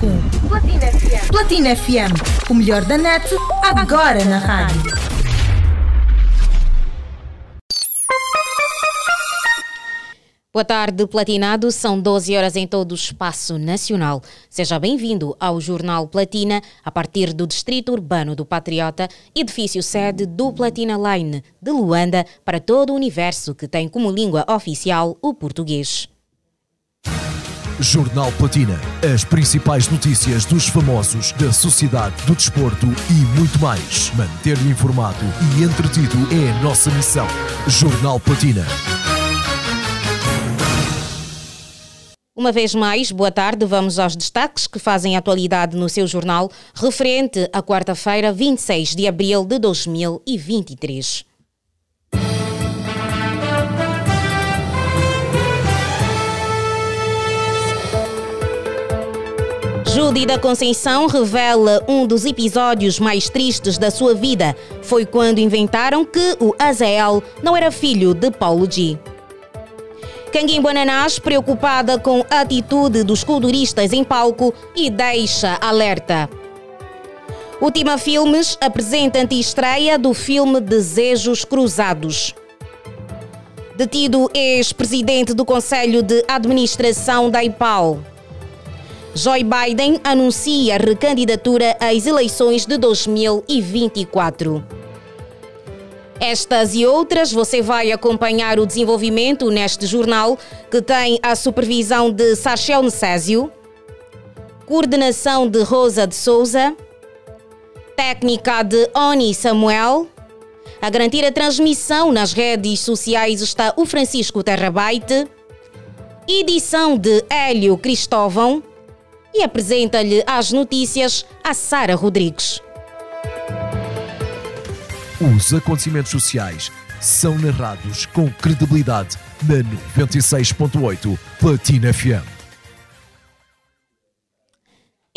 com Platina FM. Platina FM. O melhor da net, agora na rádio. Boa tarde, Platinado. São 12 horas em todo o espaço nacional. Seja bem-vindo ao Jornal Platina, a partir do Distrito Urbano do Patriota, edifício sede do Platina Line de Luanda, para todo o universo que tem como língua oficial o português. Jornal Platina. As principais notícias dos famosos, da sociedade, do desporto e muito mais. Manter-lhe informado e entretido é a nossa missão. Jornal Platina. Uma vez mais, boa tarde. Vamos aos destaques que fazem atualidade no seu jornal, referente à quarta-feira, 26 de abril de 2023. Judy da Conceição revela um dos episódios mais tristes da sua vida. Foi quando inventaram que o Azael não era filho de Paulo G. Canguim Bananás, preocupada com a atitude dos culturistas em palco e deixa alerta. Última Filmes apresenta anti-estreia do filme Desejos Cruzados. Detido ex-presidente do Conselho de Administração da IPAL. Joe Biden anuncia recandidatura às eleições de 2024. Estas e outras você vai acompanhar o desenvolvimento neste jornal que tem a supervisão de Sachel Necésio, coordenação de Rosa de Souza, técnica de Oni Samuel. A garantir a transmissão nas redes sociais está o Francisco Terrabaite, edição de Hélio Cristóvão e apresenta-lhe as notícias a Sara Rodrigues. Os acontecimentos sociais são narrados com credibilidade na 96.8 Platina FM.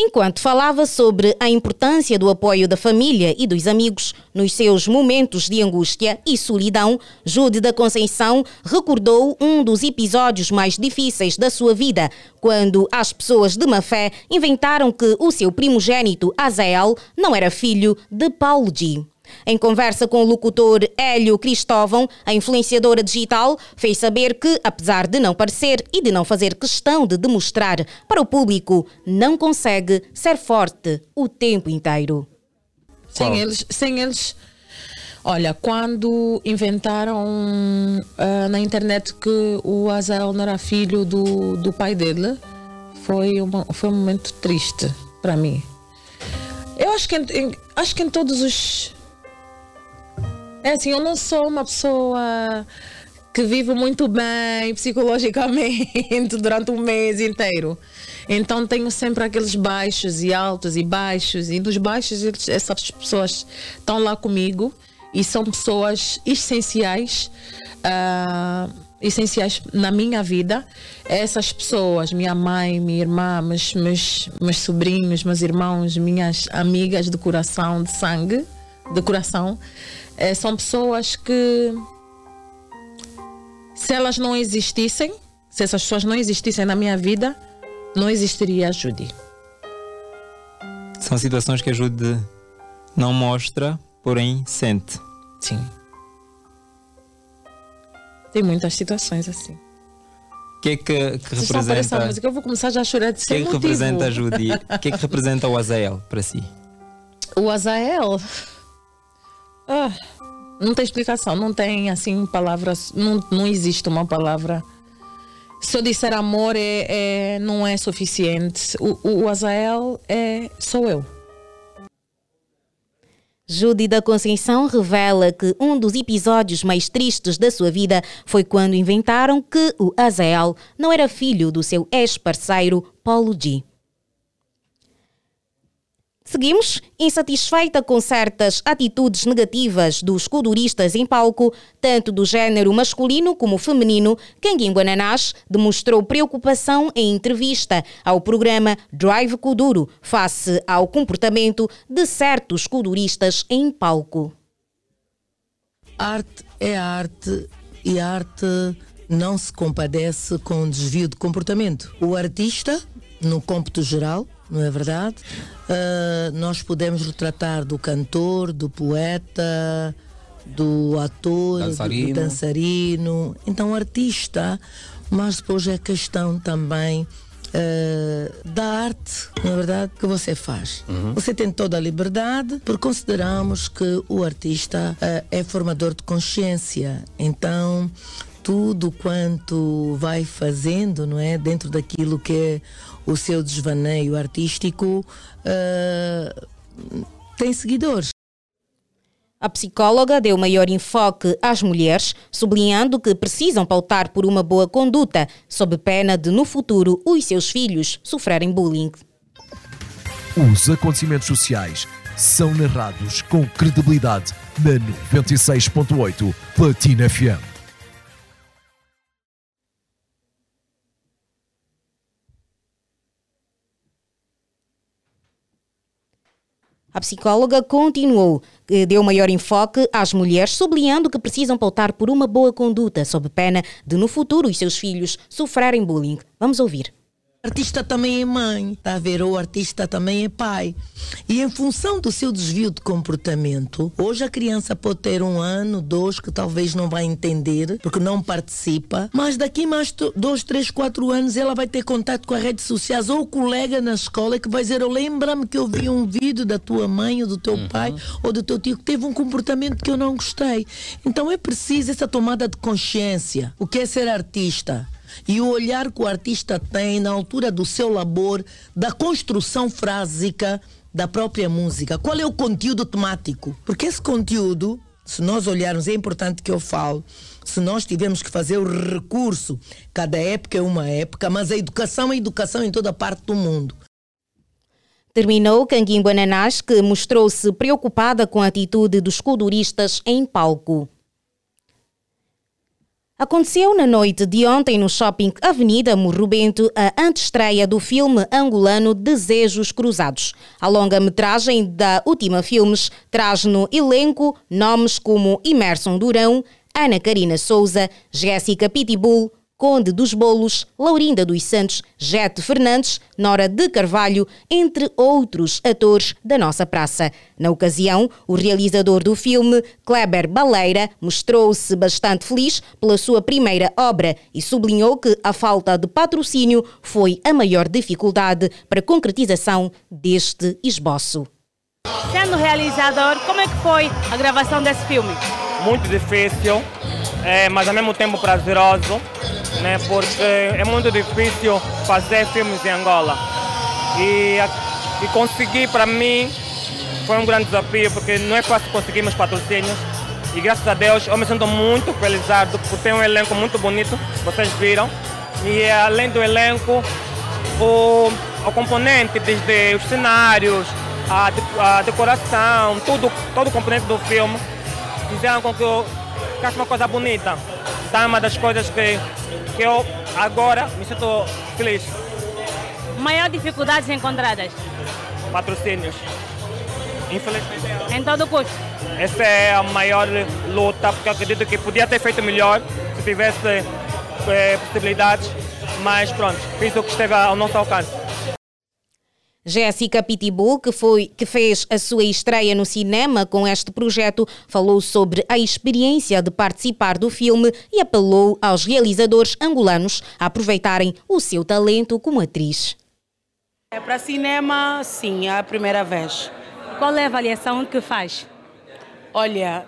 Enquanto falava sobre a importância do apoio da família e dos amigos nos seus momentos de angústia e solidão, Jude da Conceição recordou um dos episódios mais difíceis da sua vida, quando as pessoas de má fé inventaram que o seu primogênito, Azael, não era filho de Paulo G. Em conversa com o locutor Hélio Cristóvão, a influenciadora digital fez saber que, apesar de não parecer e de não fazer questão de demonstrar para o público, não consegue ser forte o tempo inteiro. Sem eles, sem eles. Olha, quando inventaram uh, na internet que o Azael não era filho do, do pai dele, foi, uma, foi um momento triste para mim. Eu acho que em, em, acho que em todos os é assim, eu não sou uma pessoa que vive muito bem psicologicamente durante um mês inteiro. Então tenho sempre aqueles baixos e altos e baixos. E dos baixos, essas pessoas estão lá comigo e são pessoas essenciais. Uh, essenciais na minha vida. Essas pessoas, minha mãe, minha irmã, meus, meus, meus sobrinhos, meus irmãos, minhas amigas de coração, de sangue, de coração, é, são pessoas que, se elas não existissem, se essas pessoas não existissem na minha vida, não existiria a Judy. São situações que a Judy não mostra, porém sente. Sim. Tem muitas situações assim. O que é que, que representa. Música, eu vou começar já a chorar de O que é que representa a Judy? O que é que representa o Azael para si? O Azael ah, não tem explicação, não tem assim palavras, não, não existe uma palavra. Se eu disser amor é, é não é suficiente. O, o, o Azael é sou eu. Judy da Conceição revela que um dos episódios mais tristes da sua vida foi quando inventaram que o Azael não era filho do seu ex-parceiro Paulo G. Seguimos insatisfeita com certas atitudes negativas dos kuduristas em palco, tanto do género masculino como feminino. Kanguim Guananás demonstrou preocupação em entrevista ao programa Drive Kuduro face ao comportamento de certos kuduristas em palco. Arte é arte e arte não se compadece com desvio de comportamento. O artista, no cômputo geral, não é verdade? Uh, nós podemos retratar do cantor, do poeta, do ator, dançarino. Do, do dançarino. Então, artista, mas depois é questão também uh, da arte, na verdade, que você faz. Uhum. Você tem toda a liberdade, porque consideramos que o artista uh, é formador de consciência. Então, tudo quanto vai fazendo, não é, dentro daquilo que é o seu desvaneio artístico, uh, tem seguidores. A psicóloga deu maior enfoque às mulheres, sublinhando que precisam pautar por uma boa conduta, sob pena de, no futuro, os seus filhos sofrerem bullying. Os acontecimentos sociais são narrados com credibilidade na 96.8 Platina FM. A psicóloga continuou, deu maior enfoque às mulheres, sublinhando que precisam pautar por uma boa conduta, sob pena de no futuro os seus filhos sofrerem bullying. Vamos ouvir artista também é mãe, está a ver? Ou o artista também é pai. E em função do seu desvio de comportamento, hoje a criança pode ter um ano, dois, que talvez não vai entender, porque não participa, mas daqui mais dois, três, quatro anos ela vai ter contato com as redes sociais ou o colega na escola que vai dizer: lembra-me que eu vi um vídeo da tua mãe ou do teu uhum. pai ou do teu tio que teve um comportamento que eu não gostei. Então é preciso essa tomada de consciência. O que é ser artista? E o olhar que o artista tem na altura do seu labor, da construção frásica da própria música. Qual é o conteúdo temático? Porque esse conteúdo, se nós olharmos, é importante que eu falo, se nós tivermos que fazer o recurso, cada época é uma época, mas a educação é educação em toda parte do mundo. Terminou Canguim Ananás, que mostrou-se preocupada com a atitude dos culturistas em palco. Aconteceu na noite de ontem no shopping Avenida Morro Bento a antestreia do filme angolano Desejos Cruzados. A longa-metragem da Última Filmes traz no elenco nomes como Emerson Durão, Ana Karina Souza, Jéssica Pitbull, Conde dos Bolos, Laurinda dos Santos, Jete Fernandes, Nora de Carvalho, entre outros atores da nossa praça. Na ocasião, o realizador do filme, Kleber Baleira, mostrou-se bastante feliz pela sua primeira obra e sublinhou que a falta de patrocínio foi a maior dificuldade para a concretização deste esboço. Sendo realizador, como é que foi a gravação desse filme? Muito difícil, é, mas ao mesmo tempo prazeroso né? porque é muito difícil fazer filmes em Angola. E, e conseguir para mim foi um grande desafio, porque não é fácil conseguirmos patrocínios. E graças a Deus eu me sinto muito realizado por ter um elenco muito bonito, vocês viram. E além do elenco, o, o componente, desde os cenários, a, a decoração, tudo, todo o componente do filme, fizeram com que eu ficasse uma coisa bonita. É uma das coisas que que eu agora me sinto feliz. Maior dificuldades encontradas? Patrocínios. Infelizmente. Em todo custo? Essa é a maior luta, porque eu acredito que podia ter feito melhor se tivesse é, possibilidades, mas pronto, fiz o que esteve ao nosso alcance. Jéssica Pitbull, que, foi, que fez a sua estreia no cinema com este projeto, falou sobre a experiência de participar do filme e apelou aos realizadores angolanos a aproveitarem o seu talento como atriz. É para cinema, sim, é a primeira vez. Qual é a avaliação que faz? Olha,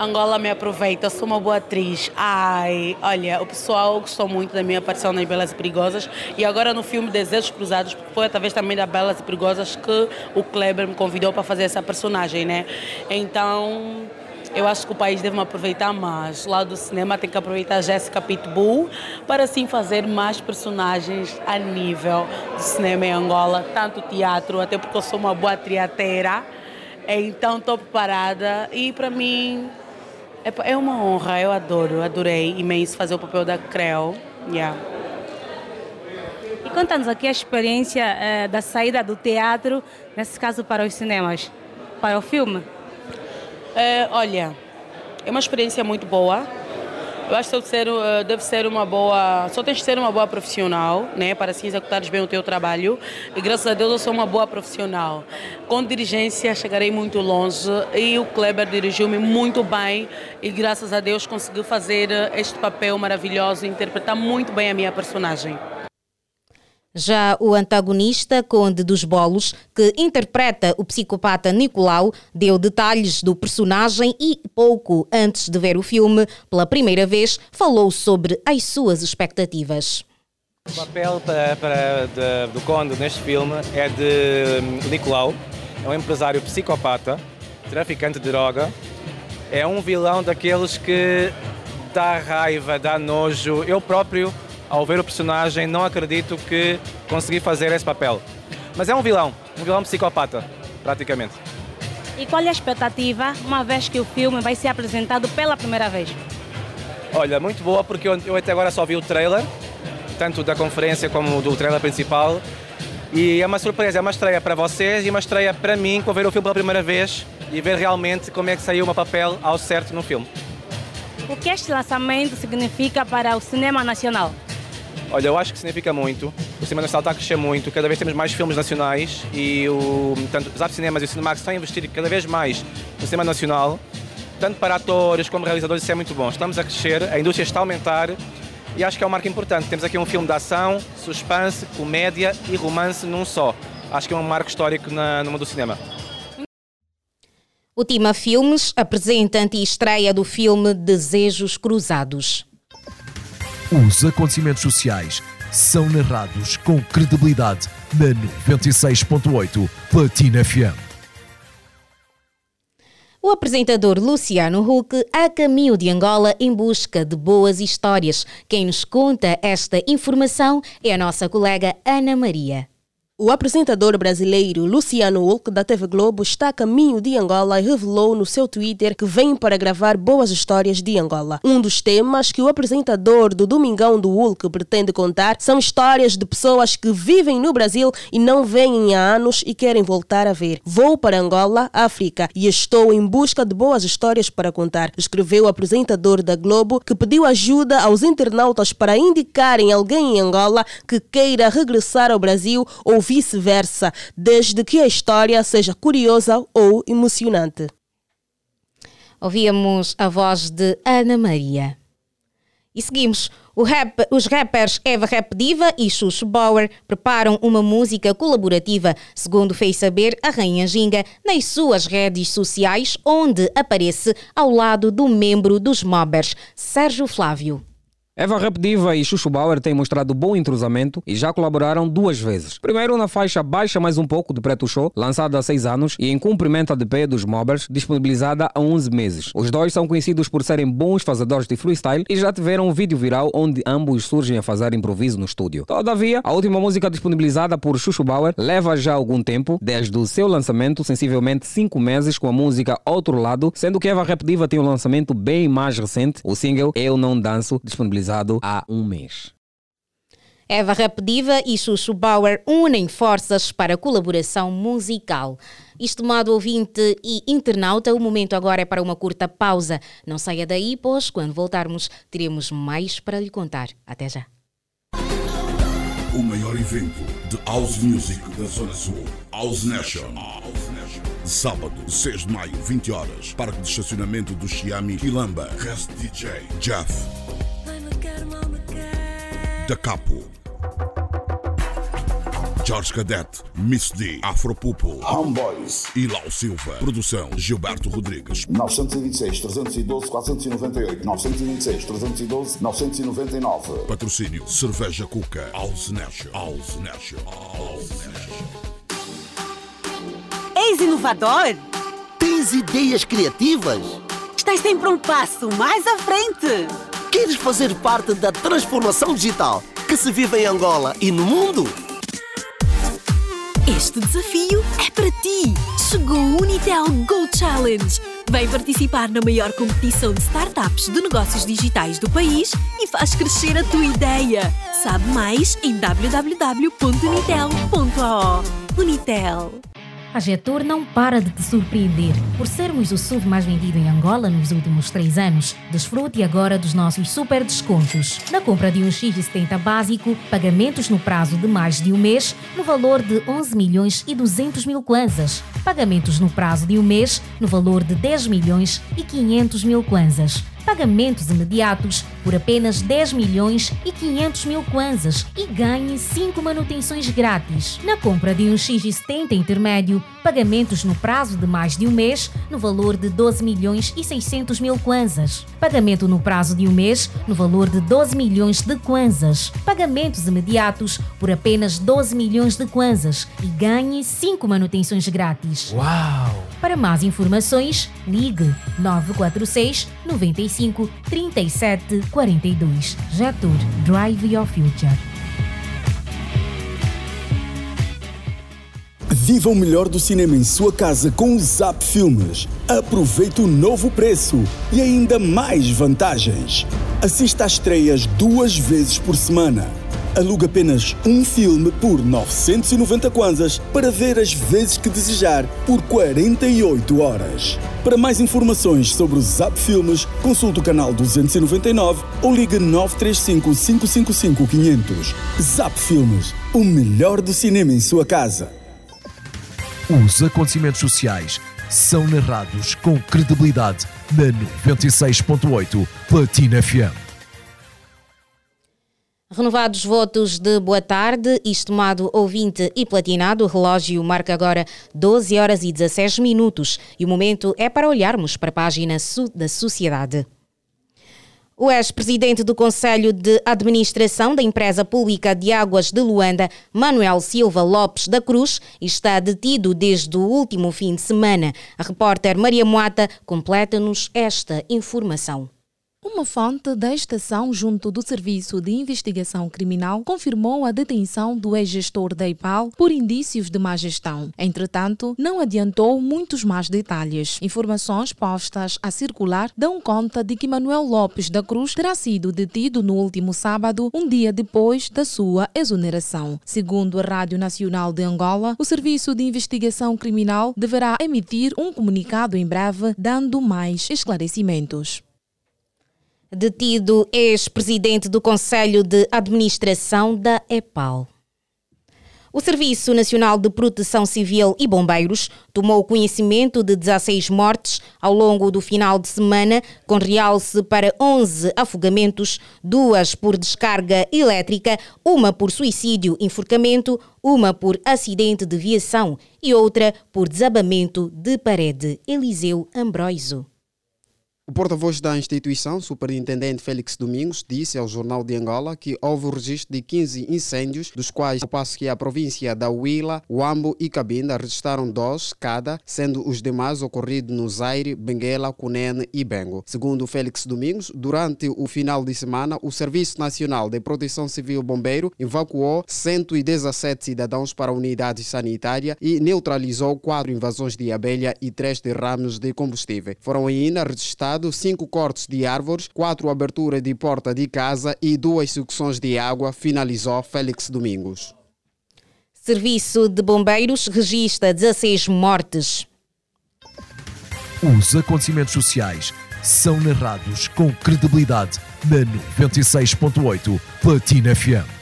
Angola me aproveita, sou uma boa atriz. Ai, olha, o pessoal gostou muito da minha aparição nas Belas e Perigosas e agora no filme Desejos Cruzados, porque foi através também da Belas e Perigosas que o Kleber me convidou para fazer essa personagem, né? Então, eu acho que o país deve aproveitar mais. Lá do cinema tem que aproveitar a Jéssica Pitbull para assim fazer mais personagens a nível do cinema em Angola, tanto teatro, até porque eu sou uma boa triateira. Então estou preparada e para mim é, é uma honra, eu adoro, adorei imenso fazer o papel da Creu. Yeah. E conta-nos aqui a experiência eh, da saída do teatro, nesse caso para os cinemas, para o filme. Eh, olha, é uma experiência muito boa, Eu acho que deve ser, eh, deve ser uma boa. Só tens de ser uma boa profissional, né? Para assim executares bem o teu trabalho. E graças a Deus eu sou uma boa profissional. Com dirigência chegarei muito longe e o Kleber dirigiu-me muito bem e graças a Deus consegui fazer eh, este papel maravilhoso interpretar muito bem a minha personagem. Já o antagonista, Conde dos Bolos, que interpreta o psicopata Nicolau, deu detalhes do personagem e, pouco antes de ver o filme, pela primeira vez, falou sobre as suas expectativas. O papel para, para de, do Conde neste filme é de Nicolau, é um empresário psicopata, traficante de droga, é um vilão daqueles que dá raiva, dá nojo. Eu próprio ao ver o personagem, não acredito que consegui fazer esse papel. Mas é um vilão, um vilão psicopata, praticamente. E qual é a expectativa, uma vez que o filme vai ser apresentado pela primeira vez? Olha, muito boa, porque eu, eu até agora só vi o trailer, tanto da conferência como do trailer principal. E é uma surpresa, é uma estreia para vocês e uma estreia para mim, com ver o filme pela primeira vez e ver realmente como é que saiu o meu papel ao certo no filme. O que este lançamento significa para o cinema nacional? Olha, eu acho que significa muito. O cinema nacional está a crescer muito. Cada vez temos mais filmes nacionais e o, tanto os Cinemas e o Cinemax estão a investir cada vez mais no cinema nacional. Tanto para atores como realizadores, isso é muito bom. Estamos a crescer, a indústria está a aumentar e acho que é um marco importante. Temos aqui um filme de ação, suspense, comédia e romance num só. Acho que é um marco histórico na, no mundo do cinema. O Tima Filmes apresenta a estreia do filme Desejos Cruzados. Os acontecimentos sociais são narrados com credibilidade na 96.8 Platina FM. O apresentador Luciano Huck a caminho de Angola em busca de boas histórias. Quem nos conta esta informação é a nossa colega Ana Maria. O apresentador brasileiro Luciano Hulk, da TV Globo, está a caminho de Angola e revelou no seu Twitter que vem para gravar boas histórias de Angola. Um dos temas que o apresentador do Domingão do Hulk pretende contar são histórias de pessoas que vivem no Brasil e não vêm há anos e querem voltar a ver. Vou para Angola, África, e estou em busca de boas histórias para contar, escreveu o apresentador da Globo, que pediu ajuda aos internautas para indicarem alguém em Angola que queira regressar ao Brasil ou vice-versa, desde que a história seja curiosa ou emocionante. Ouvíamos a voz de Ana Maria. E seguimos. Rap, os rappers Eva Rap Diva e Xuxo Bauer preparam uma música colaborativa, segundo fez saber a Rainha Ginga nas suas redes sociais, onde aparece ao lado do membro dos Mobbers, Sérgio Flávio. Eva Repdiva e Chuchu Bauer têm mostrado bom entrosamento e já colaboraram duas vezes. Primeiro na faixa Baixa Mais Um Pouco do Preto Show, lançada há seis anos, e em cumprimento de pé dos Mobbers, disponibilizada há 11 meses. Os dois são conhecidos por serem bons fazedores de freestyle e já tiveram um vídeo viral onde ambos surgem a fazer improviso no estúdio. Todavia, a última música disponibilizada por Chuchu Bauer leva já algum tempo, desde o seu lançamento, sensivelmente cinco meses, com a música Outro Lado, sendo que Eva Repdiva tem um lançamento bem mais recente, o single Eu Não Danço, disponibilizado há um mês. Eva Rapdiva e Xuxu Bauer unem forças para colaboração musical. Estimado ouvinte e internauta, o momento agora é para uma curta pausa. Não saia daí, pois quando voltarmos teremos mais para lhe contar. Até já. O maior evento de House Music da Zona Sul, House Nation. Sábado, 6 de maio, 20 horas. Parque de estacionamento do Xiami, Quilamba. Rest DJ, Jeff. Da Capo. Jorge Cadete, Miss D, Afropupo, Homeboys e Lau Silva. Produção Gilberto Rodrigues. 926 312 498 926 312 999 Patrocínio Cerveja Cuca. Nation. House Nation. És inovador? Tens ideias criativas? Estás sempre um passo mais à frente. Queres fazer parte da transformação digital que se vive em Angola e no mundo? Este desafio é para ti! Chegou o Unitel Go Challenge! Vem participar na maior competição de startups de negócios digitais do país e faz crescer a tua ideia. Sabe mais em www.unitel.ao. Unitel. A Getor não para de te surpreender. Por sermos o SUV mais vendido em Angola nos últimos três anos, desfrute agora dos nossos super descontos. Na compra de um X70 básico, pagamentos no prazo de mais de um mês, no valor de 11 milhões e 200 mil kwanzas. Pagamentos no prazo de um mês, no valor de 10 milhões e 500 mil kwanzas pagamentos imediatos por apenas 10 milhões e 500 mil kwanzas e ganhe 5 manutenções grátis. Na compra de um X70 intermédio, pagamentos no prazo de mais de um mês, no valor de 12 milhões e 600 mil kwanzas. Pagamento no prazo de um mês, no valor de 12 milhões de kwanzas. Pagamentos imediatos por apenas 12 milhões de kwanzas e ganhe 5 manutenções grátis. Uau! Para mais informações, ligue 946 95 37 42. Jatur Drive Your Future. Viva o melhor do cinema em sua casa com o Zap Filmes. Aproveite o novo preço e ainda mais vantagens. Assista às estreias duas vezes por semana. Aluga apenas um filme por 990 kwanzas para ver as vezes que desejar por 48 horas. Para mais informações sobre o Zap Filmes, consulte o canal 299 ou ligue 935 555 500. Zap Filmes, o melhor do cinema em sua casa. Os acontecimentos sociais são narrados com credibilidade na 96.8 Platina FM. Renovados votos de boa tarde, estimado ouvinte e platinado, o relógio marca agora 12 horas e 16 minutos e o momento é para olharmos para a página da sociedade. O ex-presidente do Conselho de Administração da Empresa Pública de Águas de Luanda, Manuel Silva Lopes da Cruz, está detido desde o último fim de semana. A repórter Maria Moata completa-nos esta informação. Uma fonte da estação junto do Serviço de Investigação Criminal confirmou a detenção do ex-gestor da IPAL por indícios de má gestão. Entretanto, não adiantou muitos mais detalhes. Informações postas a circular dão conta de que Manuel Lopes da Cruz terá sido detido no último sábado, um dia depois da sua exoneração. Segundo a Rádio Nacional de Angola, o Serviço de Investigação Criminal deverá emitir um comunicado em breve dando mais esclarecimentos detido ex-presidente do Conselho de Administração da EPAL. O Serviço Nacional de Proteção Civil e Bombeiros tomou conhecimento de 16 mortes ao longo do final de semana, com realce para 11 afogamentos, duas por descarga elétrica, uma por suicídio enforcamento, uma por acidente de viação e outra por desabamento de parede. Eliseu Ambroiso. O porta-voz da instituição, superintendente Félix Domingos, disse ao Jornal de Angola que houve o registro de 15 incêndios, dos quais, ao passo que a província da Huila, Huambo e Cabinda registraram dois cada, sendo os demais ocorridos no Zaire, Benguela, Cunene e Bengo. Segundo Félix Domingos, durante o final de semana, o Serviço Nacional de Proteção Civil Bombeiro evacuou 117 cidadãos para a unidade sanitária e neutralizou quatro invasões de abelha e três derrames de combustível. Foram ainda registrados cinco cortes de árvores, quatro aberturas de porta de casa e duas sucções de água, finalizou Félix Domingos. Serviço de Bombeiros registra 16 mortes. Os acontecimentos sociais são narrados com credibilidade na 96.8 Platina FM.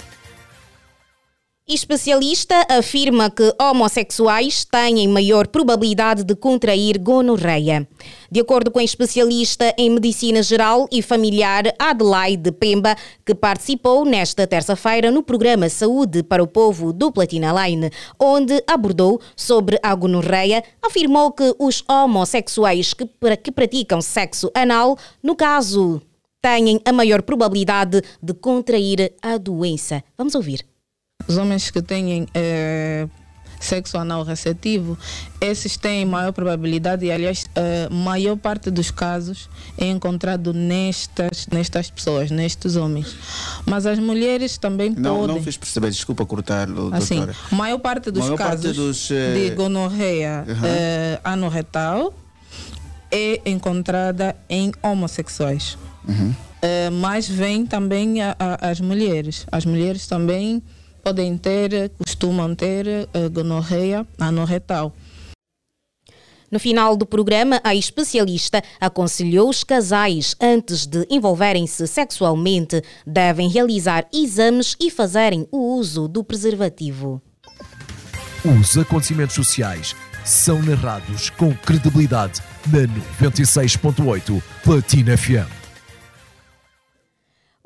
Especialista afirma que homossexuais têm maior probabilidade de contrair gonorreia. De acordo com a especialista em medicina geral e familiar Adelaide Pemba, que participou nesta terça-feira no programa Saúde para o Povo do Platina Line, onde abordou sobre a gonorreia, afirmou que os homossexuais que, que praticam sexo anal, no caso, têm a maior probabilidade de contrair a doença. Vamos ouvir. Os homens que têm é, sexo anal receptivo, esses têm maior probabilidade e, aliás, a maior parte dos casos é encontrado nestas, nestas pessoas, nestes homens. Mas as mulheres também não, podem... Não fiz perceber, desculpa assim, doutora. A maior parte dos maior casos parte dos, de gonorreia uhum. é, anorretal é encontrada em homossexuais. Uhum. É, mas vem também a, a, as mulheres. As mulheres também podem ter, costumam ter uh, gonorreia anorretal. No final do programa, a especialista aconselhou os casais, antes de envolverem-se sexualmente, devem realizar exames e fazerem o uso do preservativo. Os acontecimentos sociais são narrados com credibilidade na 96.8 Platina FM.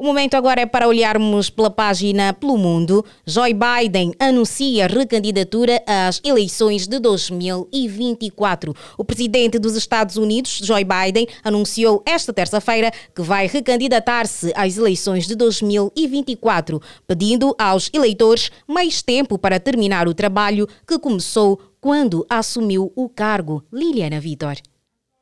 O momento agora é para olharmos pela página Pelo Mundo. Joe Biden anuncia recandidatura às eleições de 2024. O presidente dos Estados Unidos, Joe Biden, anunciou esta terça-feira que vai recandidatar-se às eleições de 2024, pedindo aos eleitores mais tempo para terminar o trabalho que começou quando assumiu o cargo. Liliana Vitor.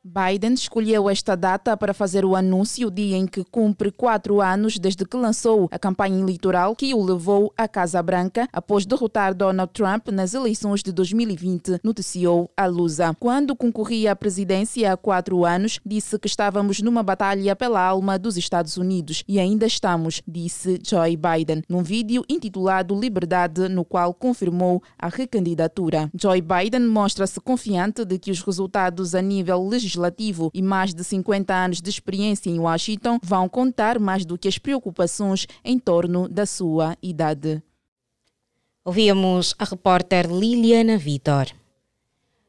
Biden escolheu esta data para fazer o anúncio, dia em que cumpre quatro anos desde que lançou a campanha eleitoral que o levou à Casa Branca após derrotar Donald Trump nas eleições de 2020, noticiou a Lusa. Quando concorria à presidência há quatro anos, disse que estávamos numa batalha pela alma dos Estados Unidos e ainda estamos, disse Joe Biden, num vídeo intitulado Liberdade, no qual confirmou a recandidatura. Joe Biden mostra-se confiante de que os resultados a nível legislativo legislativo e mais de 50 anos de experiência em Washington vão contar mais do que as preocupações em torno da sua idade. Ouvimos a repórter Liliana Vitor.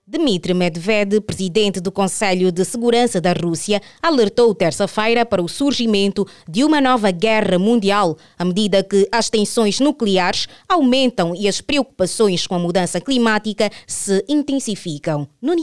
Dmitry Medvedev, presidente do Conselho de Segurança da Rússia, alertou terça-feira para o surgimento de uma nova guerra mundial, à medida que as tensões nucleares aumentam e as preocupações com a mudança climática se intensificam. No.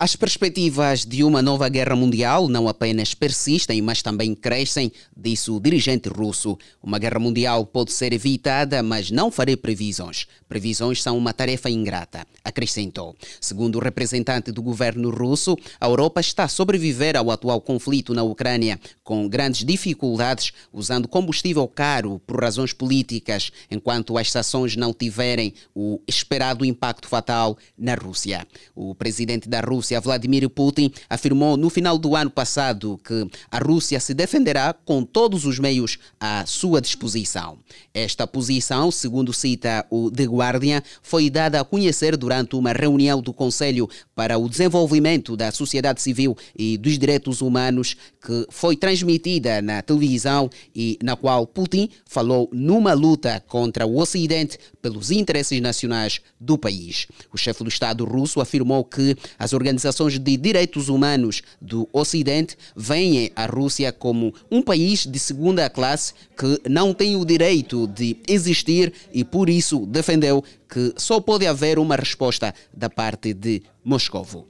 As perspectivas de uma nova guerra mundial não apenas persistem, mas também crescem, disse o dirigente russo. Uma guerra mundial pode ser evitada, mas não farei previsões. Previsões são uma tarefa ingrata, acrescentou. Segundo o representante do governo russo, a Europa está a sobreviver ao atual conflito na Ucrânia, com grandes dificuldades, usando combustível caro por razões políticas, enquanto as sanções não tiverem o esperado impacto fatal na Rússia. O presidente da Rússia, Rússia, Vladimir Putin, afirmou no final do ano passado que a Rússia se defenderá com todos os meios à sua disposição. Esta posição, segundo cita o The Guardian, foi dada a conhecer durante uma reunião do Conselho para o Desenvolvimento da Sociedade Civil e dos Direitos Humanos, que foi transmitida na televisão e na qual Putin falou numa luta contra o Ocidente pelos interesses nacionais do país. O chefe do Estado russo afirmou que as organizações organizações de direitos humanos do Ocidente veem a Rússia como um país de segunda classe que não tem o direito de existir e por isso defendeu que só pode haver uma resposta da parte de Moscovo.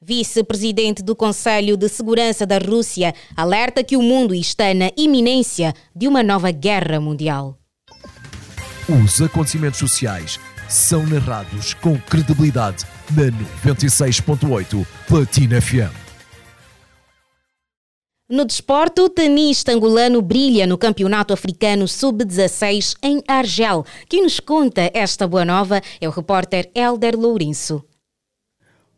Vice-presidente do Conselho de Segurança da Rússia alerta que o mundo está na iminência de uma nova guerra mundial. Os acontecimentos sociais são narrados com credibilidade na 96.8 Platina FM. No desporto, o tenista angolano brilha no Campeonato Africano Sub-16 em Argel. Quem nos conta esta boa nova é o repórter Elder Lourenço.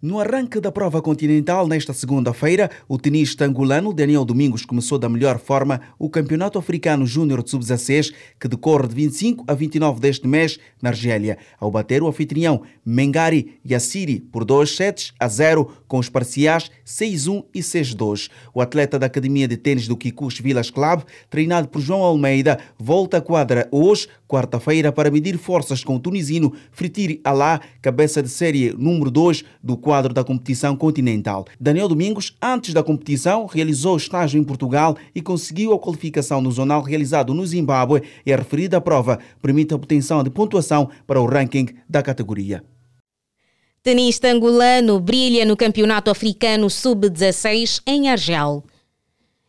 No arranque da prova continental, nesta segunda-feira, o tenista angolano Daniel Domingos começou da melhor forma o Campeonato Africano Júnior de Sub-16, que decorre de 25 a 29 deste mês na Argélia, ao bater o anfitrião Mengari Yassiri por 2 sets a 0, com os parciais 6-1 e 6-2. O atleta da Academia de Tênis do Kikush Villas Club, treinado por João Almeida, volta à quadra hoje, quarta-feira, para medir forças com o tunisino Fritir Alá, cabeça de série número 2 do quadro da competição continental. Daniel Domingos, antes da competição, realizou estágio em Portugal e conseguiu a qualificação no zonal realizado no Zimbábue e a referida prova permite a obtenção de pontuação para o ranking da categoria. Tenista angolano brilha no Campeonato Africano Sub-16 em Argel.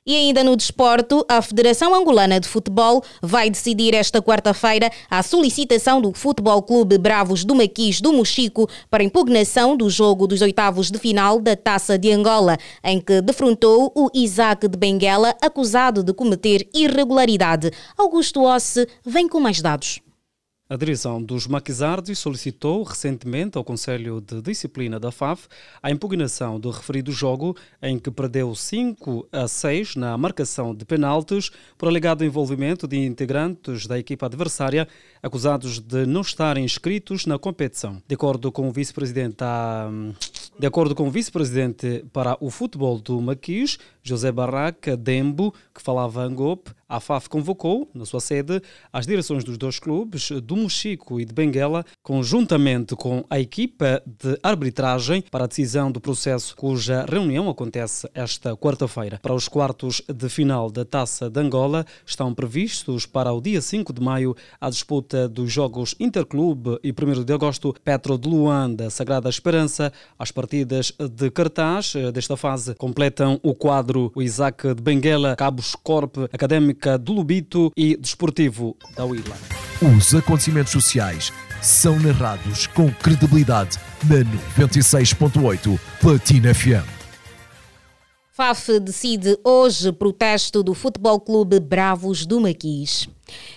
E ainda no desporto, a Federação Angolana de Futebol vai decidir esta quarta-feira a solicitação do Futebol Clube Bravos do Maquis do Mochico para impugnação do jogo dos oitavos de final da Taça de Angola, em que defrontou o Isaac de Benguela, acusado de cometer irregularidade. Augusto Osse vem com mais dados. A direção dos Maquisardes solicitou recentemente ao Conselho de Disciplina da FAF a impugnação do referido jogo em que perdeu 5 a 6 na marcação de penaltis por alegado envolvimento de integrantes da equipa adversária acusados de não estarem inscritos na competição. De acordo com o vice-presidente de acordo com o vice-presidente para o futebol do Maquis, José Barraca Dembo, que falava Angop, a FAF convocou, na sua sede, as direções dos dois clubes, do Mochico e de Benguela, conjuntamente com a equipa de arbitragem para a decisão do processo, cuja reunião acontece esta quarta-feira. Para os quartos de final da Taça de Angola, estão previstos para o dia 5 de maio a disputa dos Jogos Interclube e 1 de agosto, Petro de Luanda, Sagrada Esperança. As partidas de cartaz desta fase completam o quadro o Isaac de Benguela, Cabos Corp, Académico do Lubito e Desportivo da Huila. Os acontecimentos sociais são narrados com credibilidade na 96.8 Platina FM. FAF decide hoje protesto do Futebol Clube Bravos do Maquis.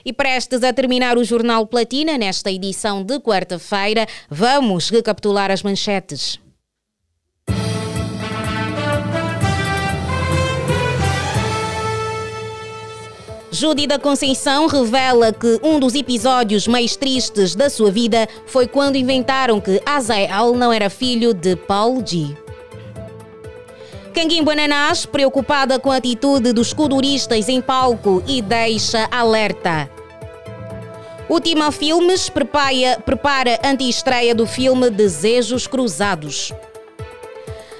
E prestes a terminar o Jornal Platina, nesta edição de quarta-feira, vamos recapitular as manchetes. Judy da Conceição revela que um dos episódios mais tristes da sua vida foi quando inventaram que Azael não era filho de Paul G. Canguim Bananás, preocupada com a atitude dos culturistas em palco e deixa alerta. Ultima Filmes prepara, prepara anti-estreia do filme Desejos Cruzados.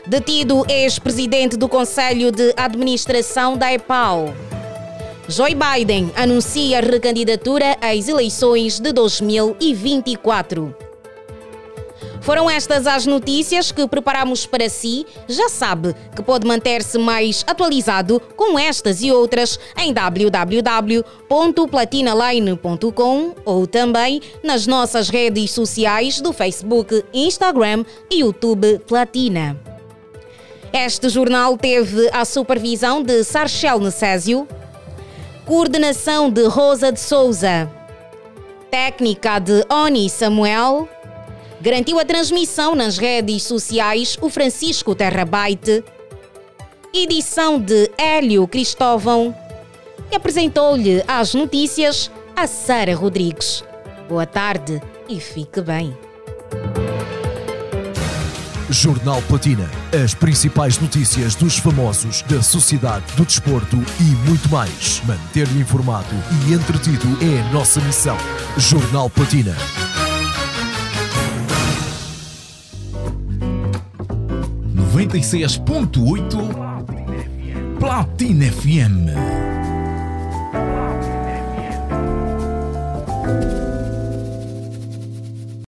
Detido ex-presidente do Conselho de Administração da EPAL. Joe Biden anuncia recandidatura às eleições de 2024. Foram estas as notícias que preparamos para si. Já sabe que pode manter-se mais atualizado com estas e outras em www.platinaline.com ou também nas nossas redes sociais do Facebook, Instagram e YouTube Platina. Este jornal teve a supervisão de Sarchel Necésio, coordenação de Rosa de Souza, técnica de Oni Samuel, garantiu a transmissão nas redes sociais o Francisco Terrabaite, edição de Hélio Cristóvão e apresentou-lhe as notícias a Sara Rodrigues. Boa tarde e fique bem. Jornal Platina. As principais notícias dos famosos, da sociedade, do desporto e muito mais. Manter-lhe informado e entretido é a nossa missão. Jornal Platina. Noventa e seis ponto oito Platina FM.